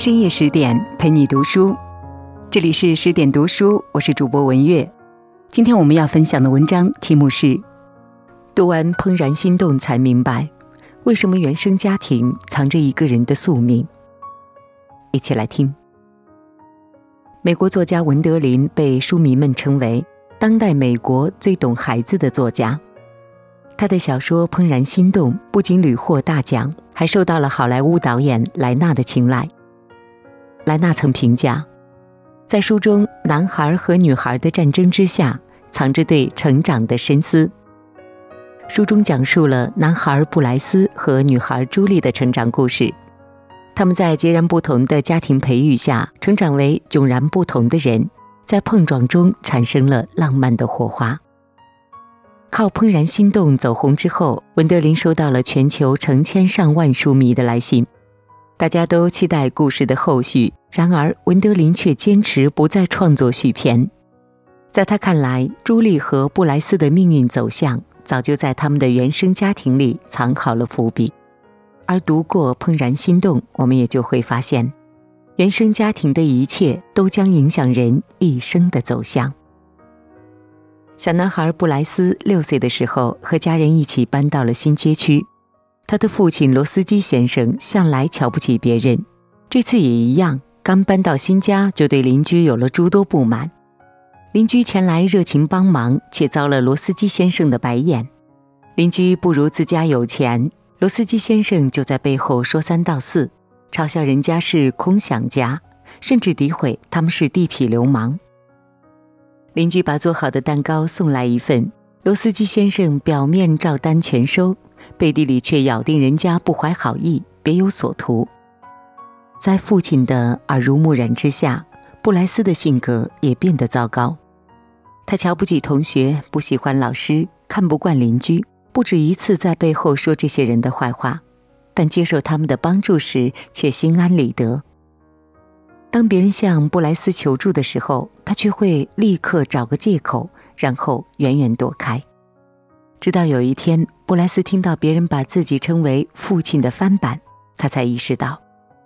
深夜十点陪你读书，这里是十点读书，我是主播文月。今天我们要分享的文章题目是：读完《怦然心动》才明白，为什么原生家庭藏着一个人的宿命。一起来听。美国作家文德林被书迷们称为当代美国最懂孩子的作家。他的小说《怦然心动》不仅屡获大奖，还受到了好莱坞导演莱纳的青睐。莱纳曾评价，在书中，男孩和女孩的战争之下，藏着对成长的深思。书中讲述了男孩布莱斯和女孩朱莉的成长故事，他们在截然不同的家庭培育下，成长为迥然不同的人，在碰撞中产生了浪漫的火花。靠《怦然心动》走红之后，文德林收到了全球成千上万书迷的来信。大家都期待故事的后续，然而文德林却坚持不再创作续篇。在他看来，朱莉和布莱斯的命运走向早就在他们的原生家庭里藏好了伏笔。而读过《怦然心动》，我们也就会发现，原生家庭的一切都将影响人一生的走向。小男孩布莱斯六岁的时候，和家人一起搬到了新街区。他的父亲罗斯基先生向来瞧不起别人，这次也一样。刚搬到新家，就对邻居有了诸多不满。邻居前来热情帮忙，却遭了罗斯基先生的白眼。邻居不如自家有钱，罗斯基先生就在背后说三道四，嘲笑人家是空想家，甚至诋毁他们是地痞流氓。邻居把做好的蛋糕送来一份，罗斯基先生表面照单全收。背地里却咬定人家不怀好意，别有所图。在父亲的耳濡目染之下，布莱斯的性格也变得糟糕。他瞧不起同学，不喜欢老师，看不惯邻居，不止一次在背后说这些人的坏话。但接受他们的帮助时，却心安理得。当别人向布莱斯求助的时候，他却会立刻找个借口，然后远远躲开。直到有一天，布莱斯听到别人把自己称为父亲的翻版，他才意识到，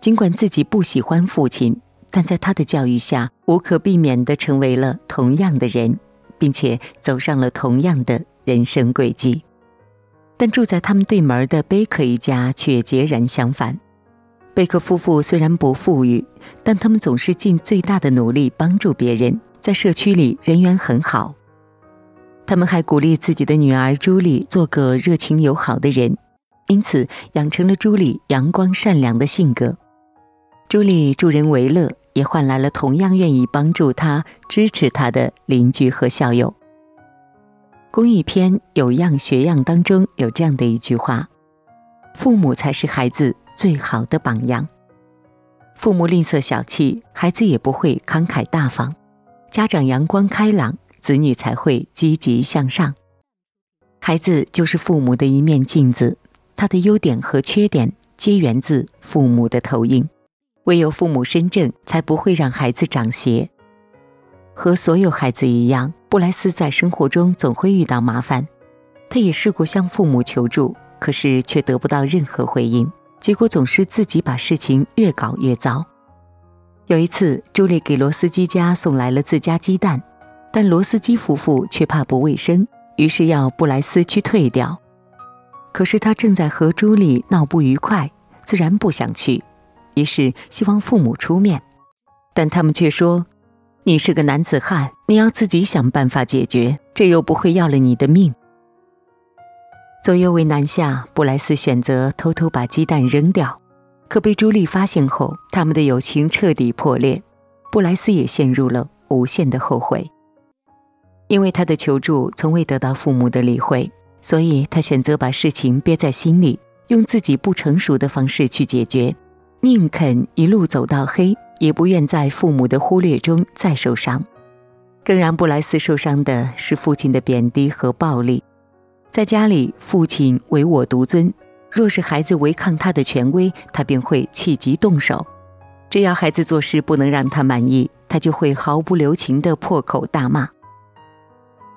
尽管自己不喜欢父亲，但在他的教育下，无可避免地成为了同样的人，并且走上了同样的人生轨迹。但住在他们对门的贝克一家却截然相反。贝克夫妇虽然不富裕，但他们总是尽最大的努力帮助别人，在社区里人缘很好。他们还鼓励自己的女儿朱莉做个热情友好的人，因此养成了朱莉阳光善良的性格。朱莉助人为乐，也换来了同样愿意帮助她、支持她的邻居和校友。公益篇有样学样当中有这样的一句话：“父母才是孩子最好的榜样。父母吝啬小气，孩子也不会慷慨大方；家长阳光开朗。”子女才会积极向上。孩子就是父母的一面镜子，他的优点和缺点皆源自父母的投影。唯有父母身正，才不会让孩子长邪。和所有孩子一样，布莱斯在生活中总会遇到麻烦。他也试过向父母求助，可是却得不到任何回应，结果总是自己把事情越搞越糟。有一次，朱莉给罗斯基家送来了自家鸡蛋。但罗斯基夫妇却怕不卫生，于是要布莱斯去退掉。可是他正在和朱莉闹不愉快，自然不想去，于是希望父母出面。但他们却说：“你是个男子汉，你要自己想办法解决，这又不会要了你的命。”左右为难下，布莱斯选择偷偷把鸡蛋扔掉。可被朱莉发现后，他们的友情彻底破裂，布莱斯也陷入了无限的后悔。因为他的求助从未得到父母的理会，所以他选择把事情憋在心里，用自己不成熟的方式去解决，宁肯一路走到黑，也不愿在父母的忽略中再受伤。更让布莱斯受伤的是父亲的贬低和暴力。在家里，父亲唯我独尊，若是孩子违抗他的权威，他便会气急动手；只要孩子做事不能让他满意，他就会毫不留情地破口大骂。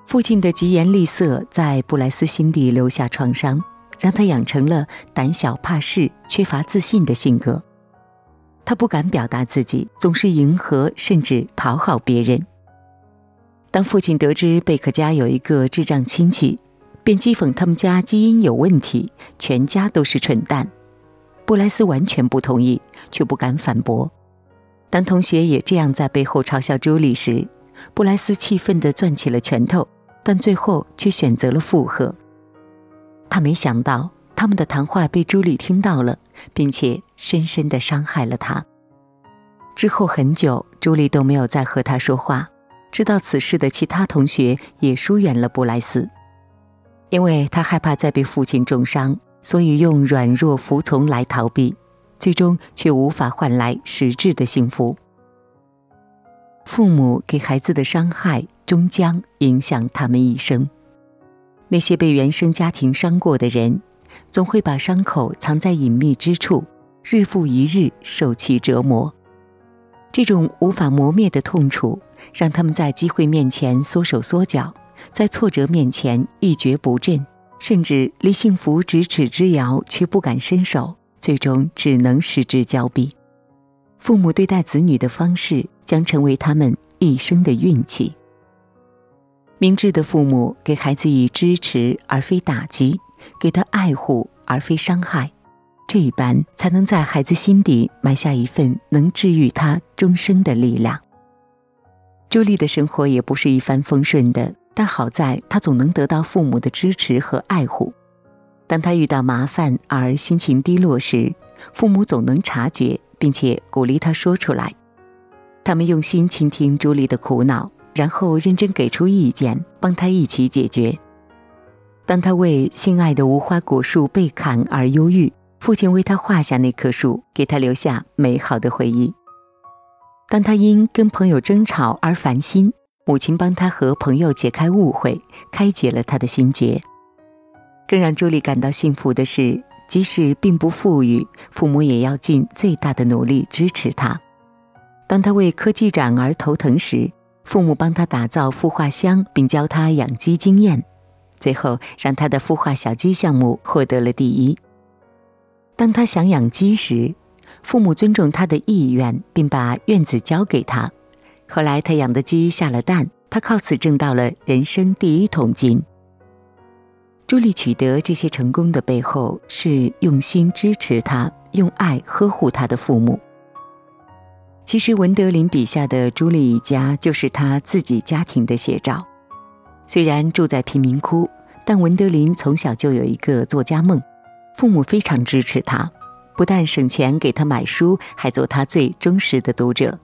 父亲的疾言厉色在布莱斯心底留下创伤，让他养成了胆小怕事、缺乏自信的性格。他不敢表达自己，总是迎合甚至讨好别人。当父亲得知贝克家有一个智障亲戚，便讥讽他们家基因有问题，全家都是蠢蛋。布莱斯完全不同意，却不敢反驳。当同学也这样在背后嘲笑朱莉时，布莱斯气愤地攥起了拳头，但最后却选择了附和。他没想到他们的谈话被朱莉听到了，并且深深地伤害了他。之后很久，朱莉都没有再和他说话。知道此事的其他同学也疏远了布莱斯，因为他害怕再被父亲重伤，所以用软弱服从来逃避，最终却无法换来实质的幸福。父母给孩子的伤害终将影响他们一生。那些被原生家庭伤过的人，总会把伤口藏在隐秘之处，日复一日受其折磨。这种无法磨灭的痛楚。让他们在机会面前缩手缩脚，在挫折面前一蹶不振，甚至离幸福咫尺之遥却不敢伸手，最终只能失之交臂。父母对待子女的方式将成为他们一生的运气。明智的父母给孩子以支持而非打击，给他爱护而非伤害，这一般才能在孩子心底埋下一份能治愈他终生的力量。朱莉的生活也不是一帆风顺的，但好在她总能得到父母的支持和爱护。当她遇到麻烦而心情低落时，父母总能察觉，并且鼓励她说出来。他们用心倾听朱莉的苦恼，然后认真给出意见，帮她一起解决。当她为心爱的无花果树被砍而忧郁，父亲为她画下那棵树，给她留下美好的回忆。当他因跟朋友争吵而烦心，母亲帮他和朋友解开误会，开解了他的心结。更让朱莉感到幸福的是，即使并不富裕，父母也要尽最大的努力支持他。当他为科技展而头疼时，父母帮他打造孵化箱，并教他养鸡经验，最后让他的孵化小鸡项目获得了第一。当他想养鸡时，父母尊重他的意愿，并把院子交给他。后来，他养的鸡下了蛋，他靠此挣到了人生第一桶金。朱莉取得这些成功的背后，是用心支持他、用爱呵护他的父母。其实，文德林笔下的朱莉一家就是他自己家庭的写照。虽然住在贫民窟，但文德林从小就有一个作家梦，父母非常支持他。不但省钱给他买书，还做他最忠实的读者。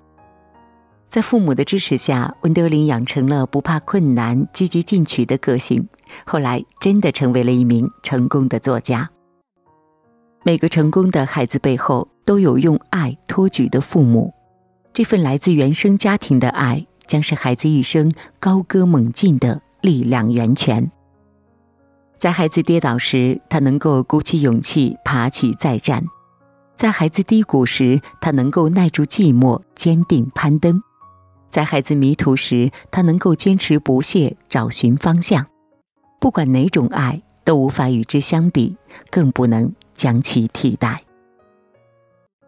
在父母的支持下，文德林养成了不怕困难、积极进取的个性。后来，真的成为了一名成功的作家。每个成功的孩子背后，都有用爱托举的父母。这份来自原生家庭的爱，将是孩子一生高歌猛进的力量源泉。在孩子跌倒时，他能够鼓起勇气爬起再战。在孩子低谷时，他能够耐住寂寞，坚定攀登；在孩子迷途时，他能够坚持不懈，找寻方向。不管哪种爱，都无法与之相比，更不能将其替代。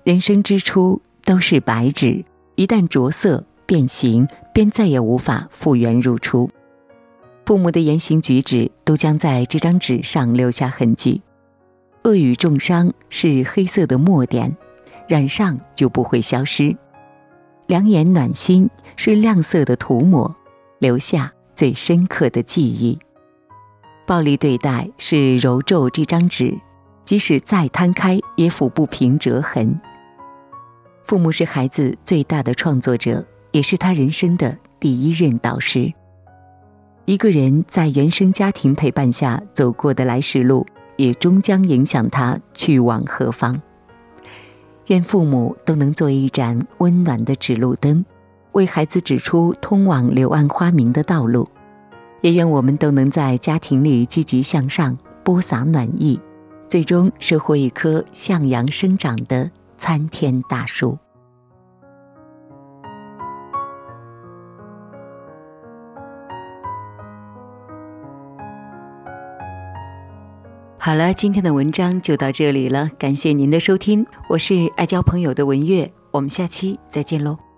人生之初都是白纸，一旦着色变形，便再也无法复原如初。父母的言行举止都将在这张纸上留下痕迹。恶语重伤是黑色的墨点，染上就不会消失；良言暖心是亮色的涂抹，留下最深刻的记忆。暴力对待是揉皱这张纸，即使再摊开，也抚不平折痕。父母是孩子最大的创作者，也是他人生的第一任导师。一个人在原生家庭陪伴下走过的来时路。也终将影响他去往何方。愿父母都能做一盏温暖的指路灯，为孩子指出通往柳暗花明的道路。也愿我们都能在家庭里积极向上，播撒暖意，最终收获一棵向阳生长的参天大树。好了，今天的文章就到这里了，感谢您的收听，我是爱交朋友的文月，我们下期再见喽。